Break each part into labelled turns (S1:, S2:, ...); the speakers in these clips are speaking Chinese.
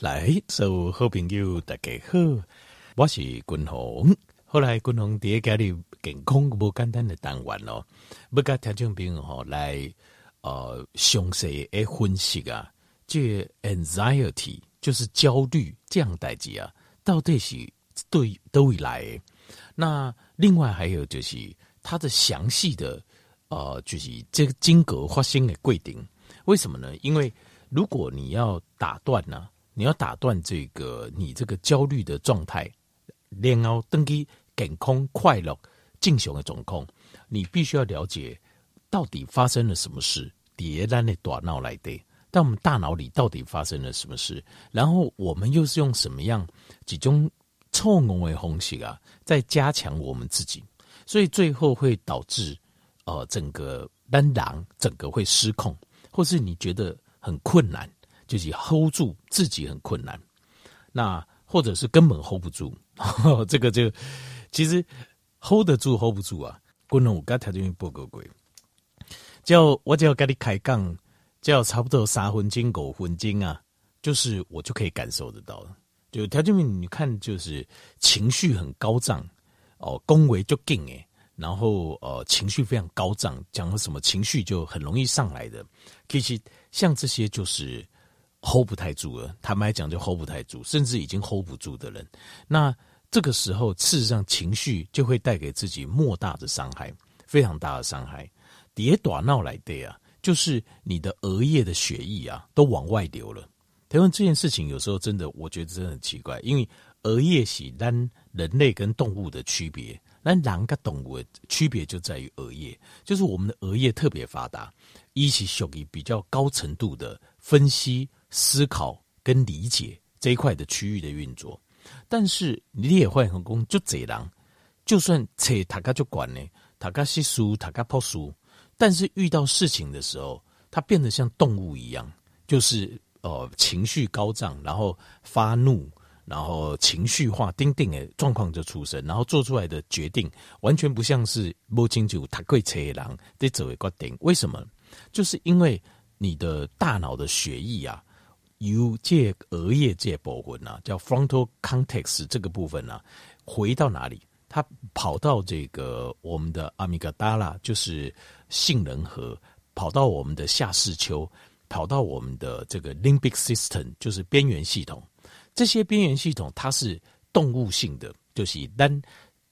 S1: 来，所有好朋友大家好，我是君鸿。后来君鸿第一家里健康无简单的单元咯，不跟听众朋友来呃详细的分析啊，这 anxiety 就是焦虑这样代志啊，到底是对都会来的。那另外还有就是它的详细的呃，就是这个经过发生的规定，为什么呢？因为如果你要打断呢、啊？你要打断这个你这个焦虑的状态，然后登记健康快乐进行的状况，你必须要了解到底发生了什么事。迭咱的大脑来的，但我们大脑里到底发生了什么事？然后我们又是用什么样几种错误的方式啊，在加强我们自己，所以最后会导致呃整个单囊整个会失控，或是你觉得很困难。就是 hold 住自己很困难，那或者是根本 hold 不住，这个就其实 hold 得住 hold 不住啊。可能我刚条件不够贵，叫我只要跟你开杠，叫差不多三分钟五分钟啊，就是我就可以感受得到了。就条件你看，就是情绪很高涨哦，恭维就劲诶，然后呃情绪非常高涨，讲了什么情绪就很容易上来的。其实像这些就是。Hold 不太住了，坦白讲就 hold 不太住，甚至已经 hold 不住的人，那这个时候事实上情绪就会带给自己莫大的伤害，非常大的伤害。跌短闹来的啊，就是你的额叶的血液啊都往外流了。台湾这件事情有时候真的，我觉得真的很奇怪，因为额叶是人人类跟动物的区别，那狼跟动物的区别就在于额叶，就是我们的额叶特别发达，一起属于比较高程度的分析。思考跟理解这一块的区域的运作，但是你也会很功就这样，就算切他家就管呢，他家是输，他家抛输，但是遇到事情的时候，他变得像动物一样，就是呃情绪高涨，然后发怒，然后情绪化，丁丁的状况就出生，然后做出来的决定完全不像是摸清楚他会切狼得走一个点，为什么？就是因为你的大脑的血液啊。由这额叶这部分呢，叫 frontal cortex 这个部分呢、啊，回到哪里？它跑到这个我们的阿米格达拉，就是杏仁核，跑到我们的下视丘，跑到我们的这个 limbic system，就是边缘系统。这些边缘系统它是动物性的，就是单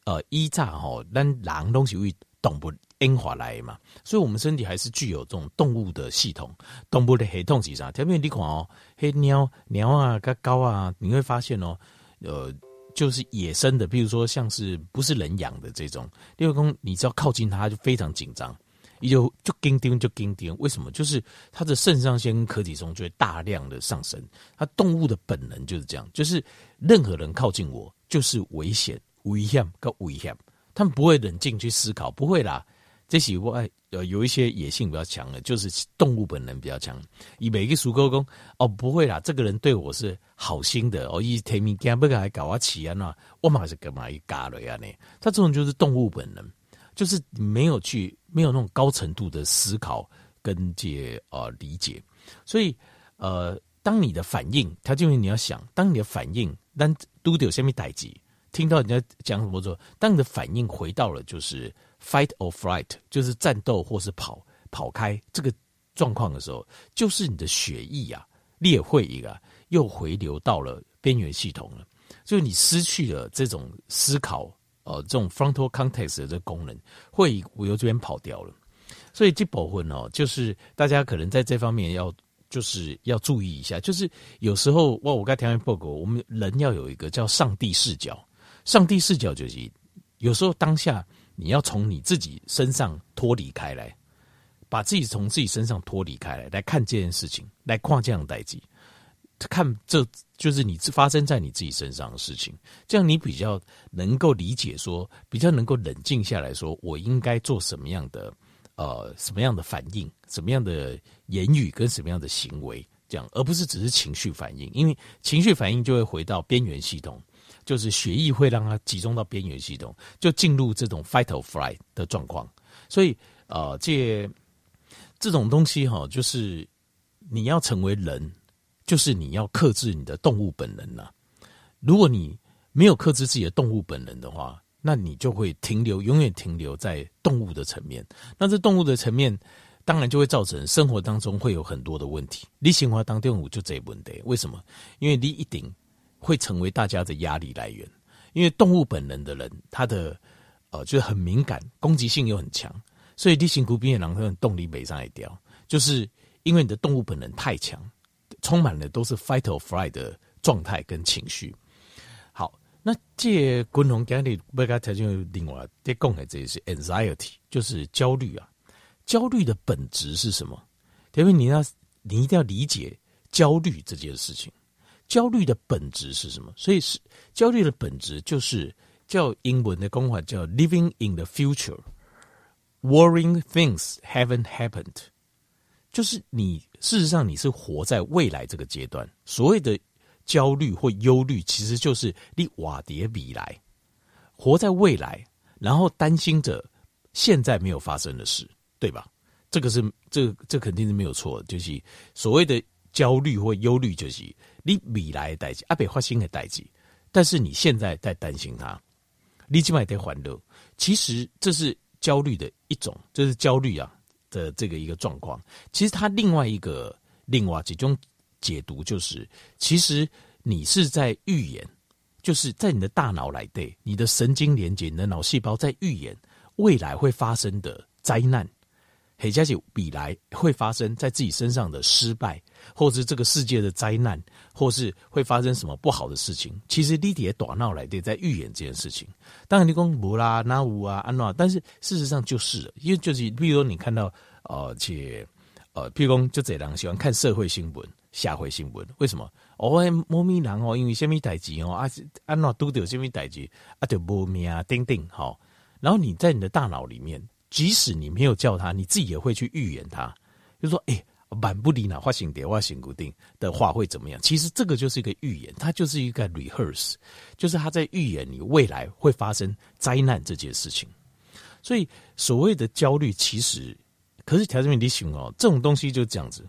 S1: 呃依炸吼，单狼东西会动不。英华来嘛，所以我们身体还是具有这种动物的系统，动物的系统是啥？特别你看哦，黑鸟鸟啊，跟高啊，你会发现哦，呃，就是野生的，比如说像是不是人养的这种，六公你只要靠近它就非常紧张，你就就叮叮就叮叮，为什么？就是它的肾上腺跟可体松就会大量的上升，它动物的本能就是这样，就是任何人靠近我就是危险、危险跟危险，他们不会冷静去思考，不会啦。这是外呃有一些野性比较强的，就是动物本能比较强。以每个属狗公哦不会啦，这个人对我是好心的哦，一天明天不该搞我起啊那我马是干嘛一嘎了呀呢？他这种就是动物本能，就是没有去没有那种高程度的思考跟这呃理解，所以呃当你的反应，他就你要想，当你的反应当都得有下面代志，听到人家讲什么说，当你的反应回到了就是。Fight or flight，就是战斗或是跑跑开这个状况的时候，就是你的血液啊，裂会一个又回流到了边缘系统了，就你失去了这种思考，呃，这种 frontal cortex 的这功能，会由这边跑掉了。所以这部分哦，就是大家可能在这方面要就是要注意一下，就是有时候哇，我刚才听完报告，我们人要有一个叫上帝视角，上帝视角就是有时候当下。你要从你自己身上脱离开来，把自己从自己身上脱离开来，来看这件事情，来看这样代际，看这就是你发生在你自己身上的事情，这样你比较能够理解说，比较能够冷静下来说，我应该做什么样的呃什么样的反应，什么样的言语跟什么样的行为，这样，而不是只是情绪反应，因为情绪反应就会回到边缘系统。就是血液会让它集中到边缘系统，就进入这种 fight or flight 的状况。所以，呃，这这种东西哈，就是你要成为人，就是你要克制你的动物本能了。如果你没有克制自己的动物本能的话，那你就会停留，永远停留在动物的层面。那这动物的层面，当然就会造成生活当中会有很多的问题。你生活当中就这一问题，为什么？因为你一定会成为大家的压力来源。因为动物本能的人，他的呃就是很敏感，攻击性又很强，所以你辛苦变狼，他的动力没上来掉，就是因为你的动物本能太强，充满了都是 fight or flight 的状态跟情绪。好那这共同压力不该才就另外在讲的这是 anxiety，就是焦虑啊。焦虑的本质是什么？因为你要你一定要理解焦虑这件事情。焦虑的本质是什么？所以是焦虑的本质就是叫英文的公法叫 living in the future，worrying things haven't happened，就是你事实上你是活在未来这个阶段，所谓的。焦虑或忧虑，其实就是你瓦蝶比来，活在未来，然后担心着现在没有发生的事，对吧？这个是这这肯定是没有错，就是所谓的焦虑或忧虑，就是你未来的代志阿北发生的代志，但是你现在在担心他，你起码得欢乐。其实这是焦虑的一种，这是焦虑啊的这个一个状况。其实它另外一个另外几种。解读就是，其实你是在预言，就是在你的大脑来对你的神经连接，你的脑细胞在预言未来会发生的灾难，或者是未来会发生在自己身上的失败，或是这个世界的灾难，或是会发生什么不好的事情。其实你的大脑来的在预言这件事情。当然你讲无啦、那无啊、安诺，但是事实上就是了，因为就是，比如说你看到呃，且呃，譬如说就这人喜欢看社会新闻。下回新闻为什么？哦，猫咪人哦，因为虾米代志哦，啊，安怎拄到虾米代志啊，就无命啊，叮叮好。然后你在你的大脑里面，即使你没有叫他，你自己也会去预言他，就说：哎、满不离哪发生点，发生固定的话会怎么样？其实这个就是一个预言，它就是一个 rehearse，就是他在预言你未来会发生灾难这件事情。所以所谓的焦虑，其实可是条件你想哦，这种东西就这样子。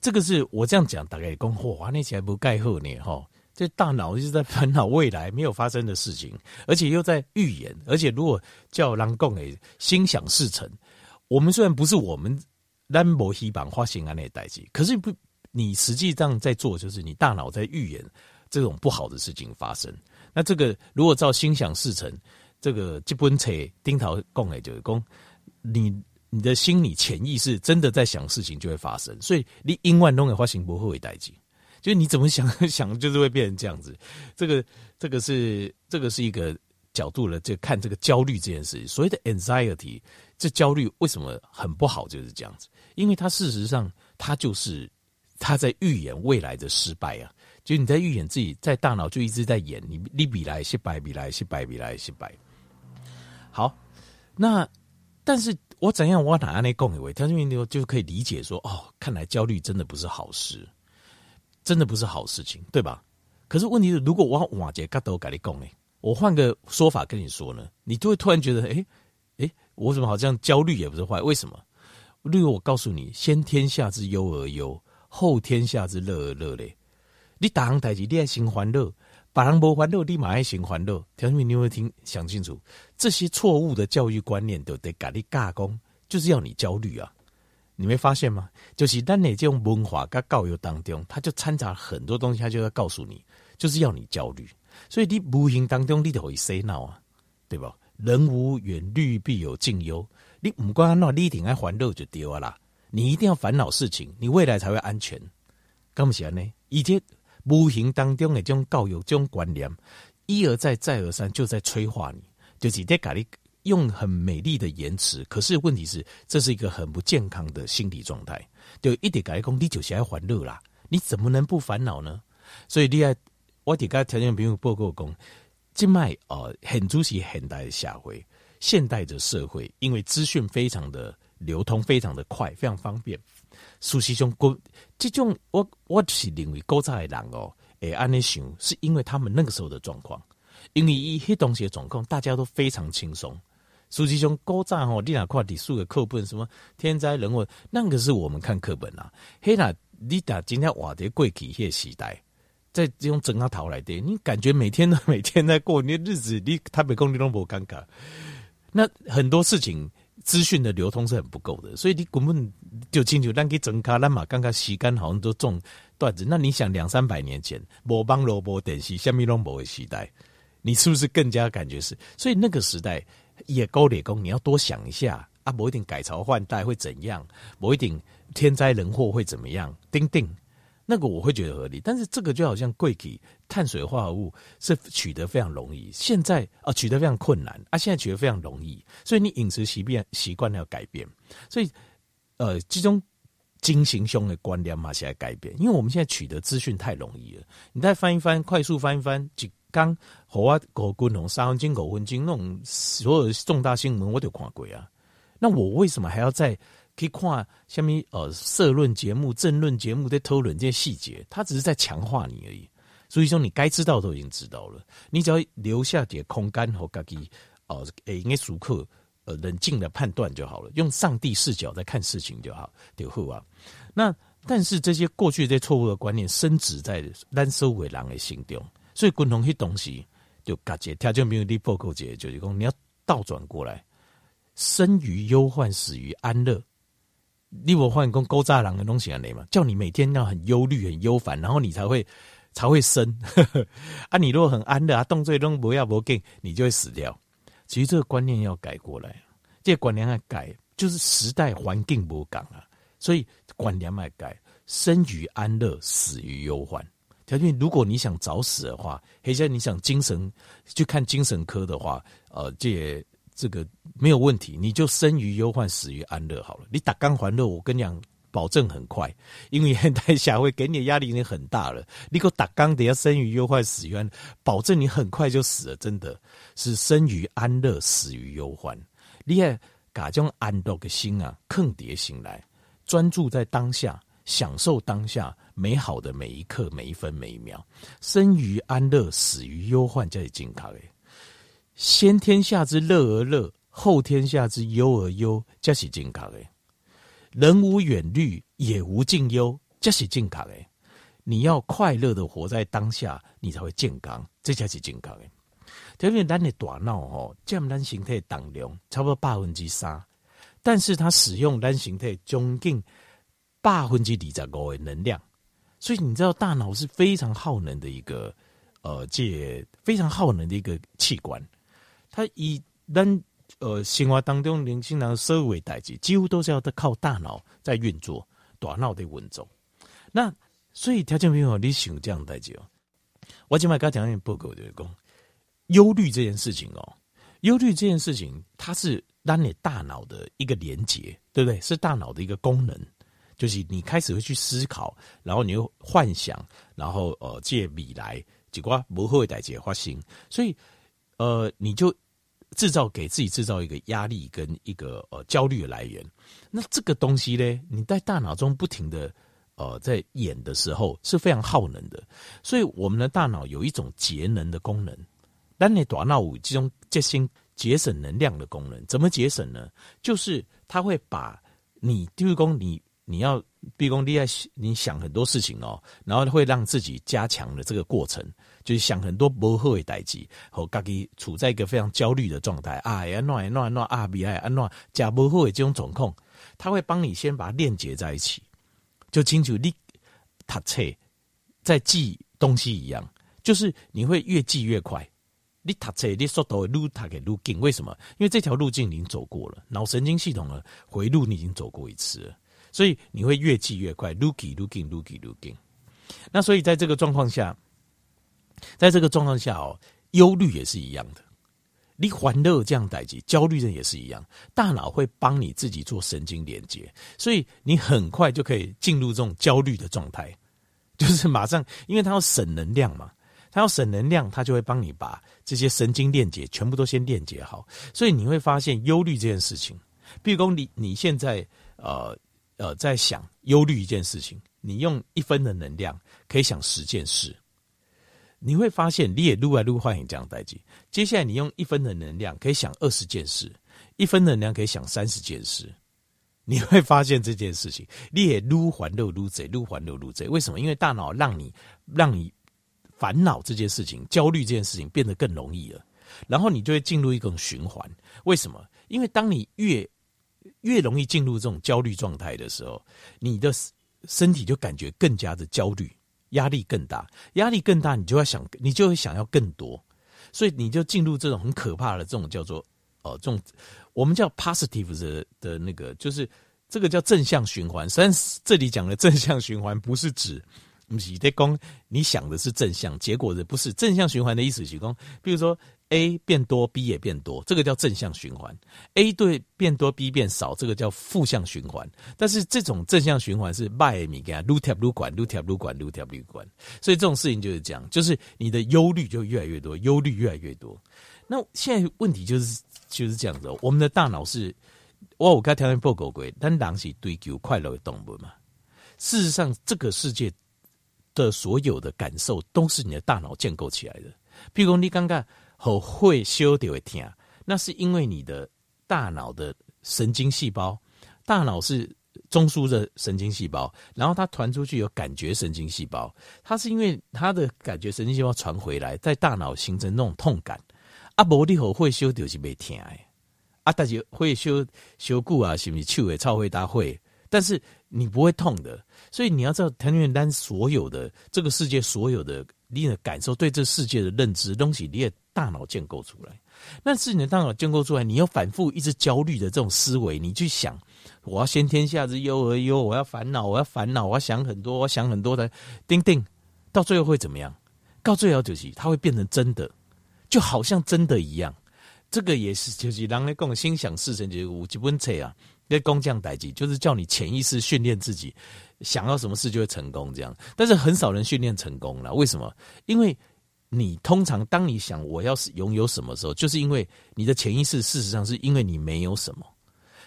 S1: 这个是我这样讲，大概讲哇，那起来不盖后呢哈？这大脑就是在烦恼未来没有发生的事情，而且又在预言，而且如果叫人共诶，心想事成。我们虽然不是我们兰博希榜花心安那代志，可是不，你实际上在做，就是你大脑在预言这种不好的事情发生。那这个如果照心想事成，这个基本册丁桃讲诶，就是讲你。你的心理潜意识真的在想事情，就会发生。所以你因万弄的话，行不会为代际，就是你怎么想 想，就是会变成这样子。这个这个是这个是一个角度了，就看这个焦虑这件事。所谓的 anxiety，这焦虑为什么很不好？就是这样子，因为它事实上它就是它在预演未来的失败啊。就你在预演自己，在大脑就一直在演你，你比来失败，比来失败，比来失败。好，那但是。我怎样？我哪样来讲一位？他就可以理解说，哦，看来焦虑真的不是好事，真的不是好事情，对吧？可是问题是，如果我瓦杰嘎都跟你讲呢，我换个说法跟你说呢，你就会突然觉得，哎，哎，我怎么好像焦虑也不是坏？为什么？例如我告诉你，先天下之忧而忧，后天下之乐而乐嘞。你打行代志，你爱心欢乐。把人无欢乐，立马爱心欢乐。条件你会听想清楚，这些错误的教育观念都得给你加工，就是要你焦虑啊！你没发现吗？就是当你这种文化跟教育当中，他就掺杂很多东西，他就要告诉你，就是要你焦虑。所以你无形当中你就会洗脑啊，对吧？人无远虑，必有近忧。你不管那你一定爱欢乐就对了啦。你一定要烦恼事情，你未来才会安全。干不起来呢？以及。无形当中的这种教育、这种观念，一而再、再而三，就在催化你，就是在给你用很美丽的言辞。可是问题是，这是一个很不健康的心理状态。就一点改讲，你就是爱欢乐啦，你怎么能不烦恼呢？所以你爱我底下条件朋友报告讲，今麦呃，很注是现代的社会，现代的社会，因为资讯非常的流通，非常的快，非常方便。事实上，古这种我我是认为古早的人哦，诶，安尼想，是因为他们那个时候的状况，因为一些东西的状况，大家都非常轻松。实际上，古早吼，你哪看历史的课本，什么天灾人祸，那个是我们看课本啊。嘿啦，你打今天瓦碟贵体些时代，在这种整个逃来的，你感觉每天都 每天在过你的日子，你台北工地都不尴尬。那很多事情资讯的流通是很不够的，所以你根本就清楚，咱给整卡，那嘛刚刚时间好像都中段子。那你想两三百年前，无帮罗波电视，下面拢无的时代，你是不是更加感觉是？所以那个时代也高铁工，你要多想一下啊，某一点改朝换代会怎样，某一点。天灾人祸会怎么样？叮叮，那个我会觉得合理，但是这个就好像贵体碳水化合物是取得非常容易，现在啊取得非常困难啊，现在取得非常容易，所以你饮食习惯习惯要改变，所以呃，这种精行凶的观念嘛，现在改变，因为我们现在取得资讯太容易了，你再翻一翻，快速翻一翻，几刚和我狗滚龙三分钟狗分钟那种所有的重大新闻我都看过啊，那我为什么还要在？去看下面呃社论节目、政论节目在讨论这些细节，他只是在强化你而已。所以说，你该知道都已经知道了，你只要留下点空间和自己呃诶，应该熟客呃冷静的判断就好了，用上帝视角在看事情就好，就好啊。那但是这些过去这些错误的观念深植在咱所有人的心中，所以共同些东西就感觉条就没有你报告节，就是讲你要倒转过来，生于忧患，死于安乐。你我换工勾诈狼的东西啊，你嘛，叫你每天要很忧虑、很忧烦，然后你才会才会生 啊。你如果很安乐啊，动作都不要不给，你就会死掉。其实这个观念要改过来，这观念要改，就是时代环境不同啊，所以观念要改，生于安乐，死于忧患。条件，如果你想早死的话，或者你想精神去看精神科的话，呃，这。这个没有问题，你就生于忧患，死于安乐好了。你打刚还乐，我跟你讲，保证很快，因为现代社会给你的压力已经很大了。你给我打刚，等下生于忧患，死于安，保证你很快就死了。真的是生于安乐，死于忧患。你要把这种安乐的心啊，坑叠醒来，专注在当下，享受当下美好的每一刻、每一分、每一秒。生于安乐，死于忧患，才是健康的。先天下之乐而乐，后天下之忧而忧，这是健康的。人无远虑，也无近忧，这是健康的。你要快乐的活在当下，你才会健康，这才是健康的。特别咱的大脑吼，占咱形态当量差不多百分之三，但是它使用咱形态将近百分之二十五的能量，所以你知道大脑是非常耗能的一个呃，这非常耗能的一个器官。它以咱呃生活当中年轻人社会代志，几乎都是要靠大脑在运作，大脑在运作。那所以条件朋友，你想这样代志哦？我今麦刚讲一报告就是讲，忧虑这件事情哦，忧虑这件事情，它是让你大脑的一个连接，对不对？是大脑的一个功能，就是你开始会去思考，然后你又幻想，然后呃借未来结果不会代志发生，所以呃你就。制造给自己制造一个压力跟一个呃焦虑的来源，那这个东西呢，你在大脑中不停的呃在演的时候是非常耗能的，所以我们的大脑有一种节能的功能，当你大脑五这种节省节省能量的功能，怎么节省呢？就是它会把你，比如说你你要，比如说你要你想很多事情哦，然后会让自己加强的这个过程。就是想很多不好的代志，和自己处在一个非常焦虑的状态啊，安怎安怎安怎啊，比爱安怎假不好的这种状况，他会帮你先把它链接在一起，就清楚你读册在记东西一样，就是你会越记越快。你读册你速度越读给越紧，为什么？因为这条路径你已经走过了，脑神经系统的回路你已经走过一次了，所以你会越记越快，越记越紧，越记越紧。那所以在这个状况下。在这个状况下哦，忧虑也是一样的。你欢乐这样代际，焦虑症也是一样。大脑会帮你自己做神经连接，所以你很快就可以进入这种焦虑的状态，就是马上，因为它要省能量嘛，它要省能量，它就会帮你把这些神经链接全部都先链接好。所以你会发现，忧虑这件事情，比如说你你现在呃呃在想忧虑一件事情，你用一分的能量可以想十件事。你会发现，你也撸来撸换你这样代际。接下来，你用一分的能量可以想二十件事，一分能量可以想三十件事。你会发现这件事情，你也撸还漏撸贼，撸还漏撸贼。为什么？因为大脑让你让你烦恼这件事情、焦虑这件事情变得更容易了，然后你就会进入一种循环。为什么？因为当你越越容易进入这种焦虑状态的时候，你的身体就感觉更加的焦虑，压力更大，压力更大，你就要想，你就会想要更多，所以你就进入这种很可怕的这种叫做哦，这种我们叫 positive 的的那个，就是这个叫正向循环。虽然这里讲的正向循环不是指你在讲你想的是正向，结果的不是正向循环的意思，是讲，比如说。A 变多，B 也变多，这个叫正向循环。A 对变多，B 变少，这个叫负向循环。但是这种正向循环是卖米给他撸贴撸管撸贴撸管撸贴撸管，所以这种事情就是这样，就是你的忧虑就越来越多，忧虑越来越多。那现在问题就是就是这样子，我们的大脑是，哇，我刚条件不够贵，但狼是追求快乐的动物嘛。事实上，这个世界的所有的感受都是你的大脑建构起来的。譬如你刚刚。后会修就会疼，那是因为你的大脑的神经细胞，大脑是中枢的神经细胞，然后它传出去有感觉神经细胞，它是因为它的感觉神经细胞传回来，在大脑形成那种痛感。啊，无你后会修就是没疼的，啊，但是会修修骨啊，是不是手会超会大会，但是你不会痛的，所以你要知道，藤原丹所有的这个世界所有的你的感受，对这世界的认知东西，你也。大脑建构出来，那是你的大脑建构出来。你要反复一直焦虑的这种思维，你去想，我要先天下之忧而忧，我要烦恼，我要烦恼，我要想很多，我想很多的，叮叮，到最后会怎么样？到最后就是它会变成真的，就好像真的一样。这个也是就是让人来讲心想事成，就是有一本册啊，那工匠代志，就是叫你潜意识训练自己，想要什么事就会成功这样。但是很少人训练成功了，为什么？因为。你通常当你想我要是拥有什么时候，就是因为你的潜意识事实上是因为你没有什么，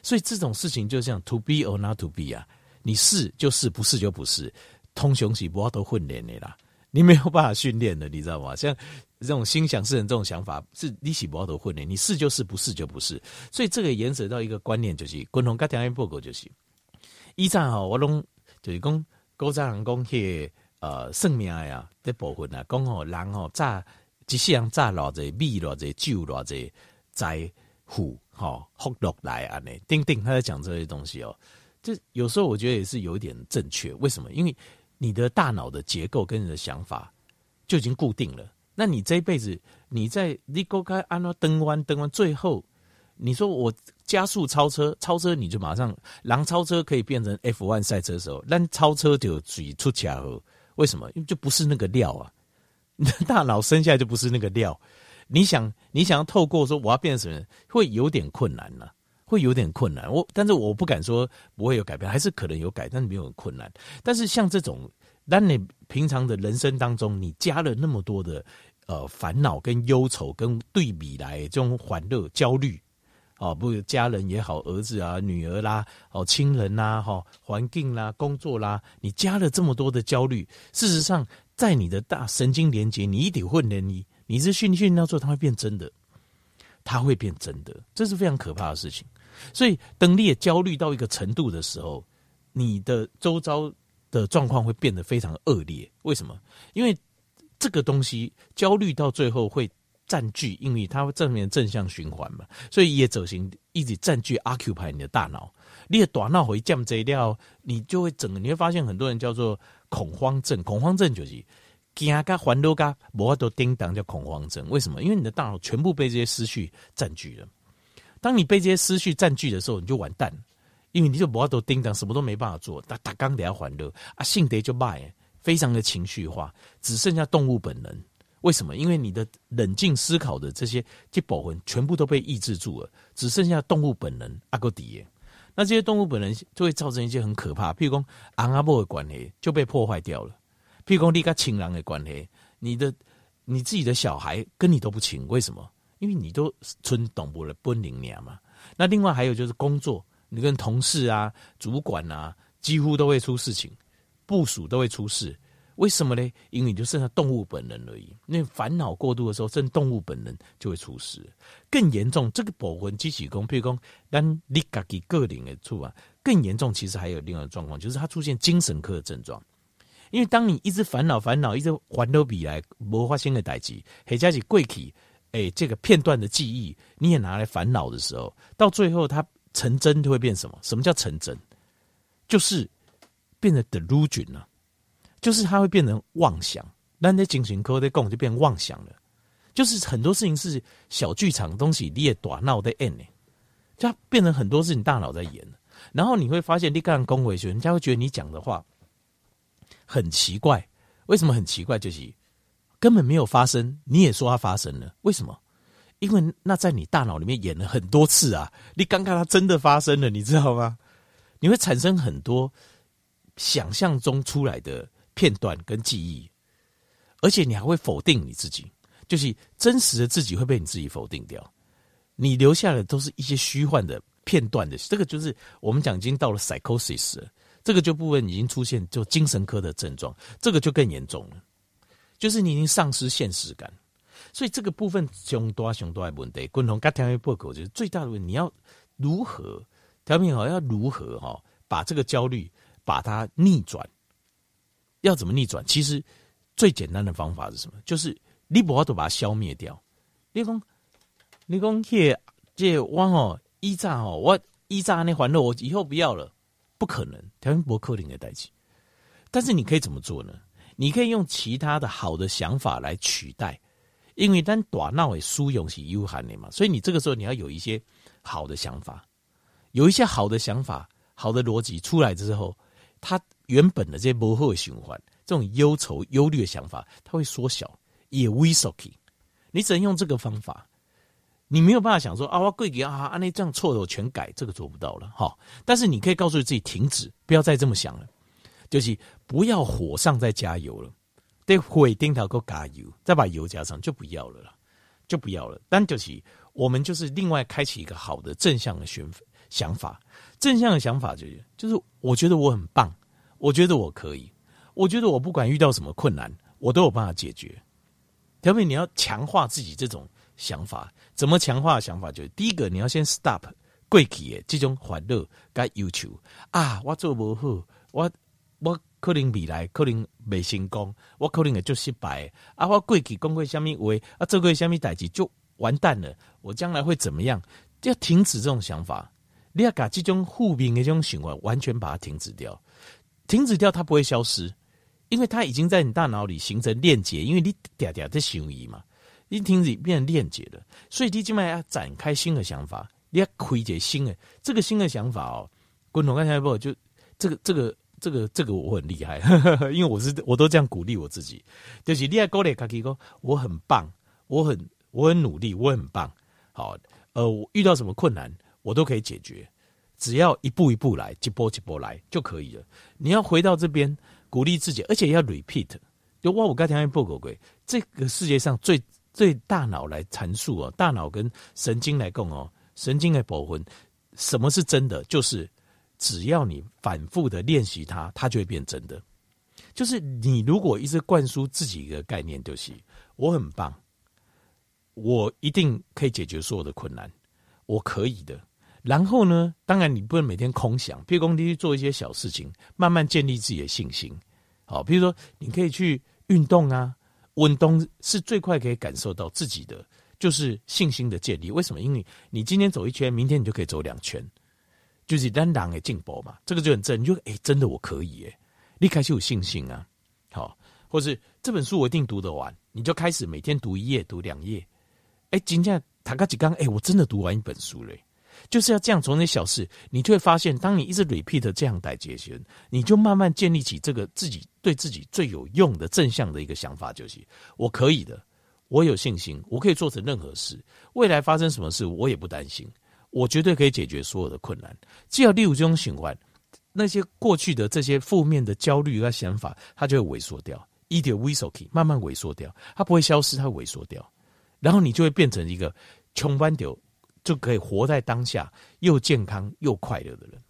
S1: 所以这种事情就像 to be or not to be 啊，你是就是，不是就不是，通雄起不要都混脸的啦，你没有办法训练的，你知道吗？像这种心想事成这种想法是你起不要都混脸，你是就是，不是就不是，所以这个延伸到一个观念就是，共同跟条件报告就是，以前哈我拢就是讲古早人讲去。呃，算命呀，这部分啊，讲吼人吼早一世人早偌济米偌济酒偌济财富吼福禄来安尼，丁丁他在讲这些东西哦。这有时候我觉得也是有一点正确。为什么？因为你的大脑的结构跟你的想法就已经固定了。那你这一辈子你在你勾开按照灯弯灯弯，最后你说我加速超车，超车你就马上狼超车可以变成 F1 赛车手，但超车就嘴出卡后。为什么？因为就不是那个料啊！你 的大脑生下来就不是那个料。你想，你想要透过说我要变成什么，会有点困难呢、会有点困难。我，但是我不敢说不会有改变，还是可能有改，但是没有很困难。但是像这种，当你平常的人生当中，你加了那么多的呃烦恼跟忧愁跟对比来，这种欢乐、焦虑。哦，不，家人也好，儿子啊、女儿啦，哦，亲人呐，哈，环境啦，工作啦，你加了这么多的焦虑，事实上，在你的大神经连接，你一定会连你，你是训训练之后，它会变真的，它会变真的，这是非常可怕的事情。所以，当你也焦虑到一个程度的时候，你的周遭的状况会变得非常恶劣。为什么？因为这个东西焦虑到最后会。占据，因为它会正面正向循环嘛，所以也走行一直占据 occupy 你的大脑。你的大脑会降这料，你就会整个你会发现很多人叫做恐慌症，恐慌症就是惊噶烦恼噶，无法度叮当叫恐慌症。为什么？因为你的大脑全部被这些思绪占据了。当你被这些思绪占据的时候，你就完蛋，因为你就无法度叮当，什么都没办法做。打打刚得要烦恼啊，性德就卖，非常的情绪化，只剩下动物本能。为什么？因为你的冷静思考的这些这部分全部都被抑制住了，只剩下动物本能阿哥底。那这些动物本能就会造成一些很可怕，譬如讲昂阿波的关系就被破坏掉了。譬如讲你跟情人的关系，你的你自己的小孩跟你都不亲，为什么？因为你都存懂不了本领娘嘛。那另外还有就是工作，你跟同事啊、主管啊，几乎都会出事情，部署都会出事。为什么呢？因为你就剩下动物本能而已。那烦恼过度的时候，剩动物本能就会出事。更严重，这个部分机器功，譬如说，但你自己个人的处啊，更严重。其实还有另外状况，就是它出现精神科的症状。因为当你一直烦恼、烦恼，一直还都比来无发生的代志，或者是过去，哎，这个片段的记忆，你也拿来烦恼的时候，到最后它成真就会变什么？什么叫成真？就是变得 delusion 了。就是它会变成妄想，那那精神科的共就变妄想了。就是很多事情是小剧场的东西，你也大脑在演呢，就变成很多事情大脑在演。然后你会发现，你刚刚恭维学，人家会觉得你讲的话很奇怪。为什么很奇怪？就是根本没有发生，你也说它发生了。为什么？因为那在你大脑里面演了很多次啊。你刚刚它真的发生了，你知道吗？你会产生很多想象中出来的。片段跟记忆，而且你还会否定你自己，就是真实的自己会被你自己否定掉，你留下的都是一些虚幻的片段的，这个就是我们讲已经到了 psychosis 了，这个就部分已经出现就精神科的症状，这个就更严重了，就是你已经丧失现实感，所以这个部分凶多凶多的问题，共同跟调频报告就是最大的问题，你要如何调频好要如何哈把这个焦虑把它逆转。要怎么逆转？其实最简单的方法是什么？就是你不要都把它消灭掉。你讲，你讲，这这我哦，依仗哦，我依仗那欢乐，我以后不要了，不可能，条件不可能的代替。但是你可以怎么做呢？你可以用其他的好的想法来取代，因为当大脑的使用是有限的嘛，所以你这个时候你要有一些好的想法，有一些好的想法、好的逻辑出来之后，它。原本的这些不好的循环，这种忧愁、忧虑的想法，它会缩小，也微缩起。你只能用这个方法，你没有办法想说啊，我跪给啊，按那这样错的我全改，这个做不到了哈。但是你可以告诉自己停止，不要再这么想了，就是不要火上再加油了，得火顶头够加油，再把油加上就不要了啦，就不要了。但就是我们就是另外开启一个好的正向的选想法，正向的想法就是就是我觉得我很棒。我觉得我可以，我觉得我不管遇到什么困难，我都有办法解决。特别你要强化自己这种想法，怎么强化想法？就是第一个，你要先 stop 过去的这种烦恼该要求啊，我做不好，我我可能未来可能没成功，我可能会做失败啊，我过去讲过什么话啊，做过什么代志就完蛋了，我将来会怎么样？要停止这种想法，你要把这种负面的这种循环完全把它停止掉。停止掉，它不会消失，因为它已经在你大脑里形成链接。因为你嗲嗲在行为嘛，一停止变成链接了，所以你今麦要展开新的想法，你要开解新的这个新的想法哦。滚筒刚才不就这个这个这个这个我很厉害，因为我是我都这样鼓励我自己，就是你要鼓励自己说，我很棒，我很我很努力，我很棒。好，呃，遇到什么困难，我都可以解决。只要一步一步来，一波一波来就可以了。你要回到这边鼓励自己，而且要 repeat。就哇，我刚才报告过，这个世界上最最大脑来阐述哦，大脑跟神经来共哦，神经的部分，什么是真的？就是只要你反复的练习它，它就会变真的。就是你如果一直灌输自己一个概念，就是我很棒，我一定可以解决所有的困难，我可以的。然后呢，当然你不能每天空想，譬如说你去做一些小事情，慢慢建立自己的信心。好，比如说你可以去运动啊，运动是最快可以感受到自己的就是信心的建立。为什么？因为你今天走一圈，明天你就可以走两圈，就是单档的进步嘛。这个就很正，你就哎，真的我可以哎，你开始有信心啊。好，或是这本书我一定读得完，你就开始每天读一页，读两页。哎，今天谈个几刚，哎，我真的读完一本书嘞。就是要这样从那小事，你就会发现，当你一直 repeat 这样代节旋，你就慢慢建立起这个自己对自己最有用的正向的一个想法，就是我可以的，我有信心，我可以做成任何事，未来发生什么事我也不担心，我绝对可以解决所有的困难。只要利用这种循环，那些过去的这些负面的焦虑和想法，它就会萎缩掉，一点萎缩体慢慢萎缩掉，它不会消失，它萎缩掉，然后你就会变成一个穷斑丢。就可以活在当下，又健康又快乐的人。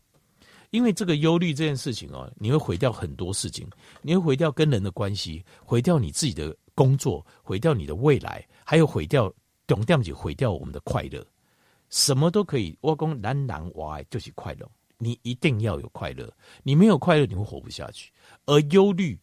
S1: 因为这个忧虑这件事情哦，你会毁掉很多事情，你会毁掉跟人的关系，毁掉你自己的工作，毁掉你的未来，还有毁掉，重点是毁掉我们的快乐。什么都可以，我讲男男娃就是快乐，你一定要有快乐，你没有快乐你会活不下去。而忧虑、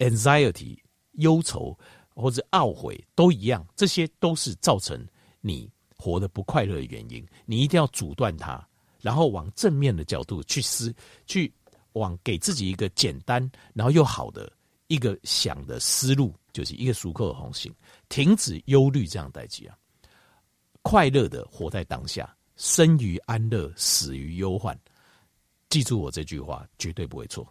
S1: anxiety、忧愁或者懊悔都一样，这些都是造成你活得不快乐的原因。你一定要阻断它。然后往正面的角度去思，去往给自己一个简单然后又好的一个想的思路，就是一个熟扣的红心，停止忧虑这样代际啊，快乐的活在当下，生于安乐，死于忧患。记住我这句话，绝对不会错。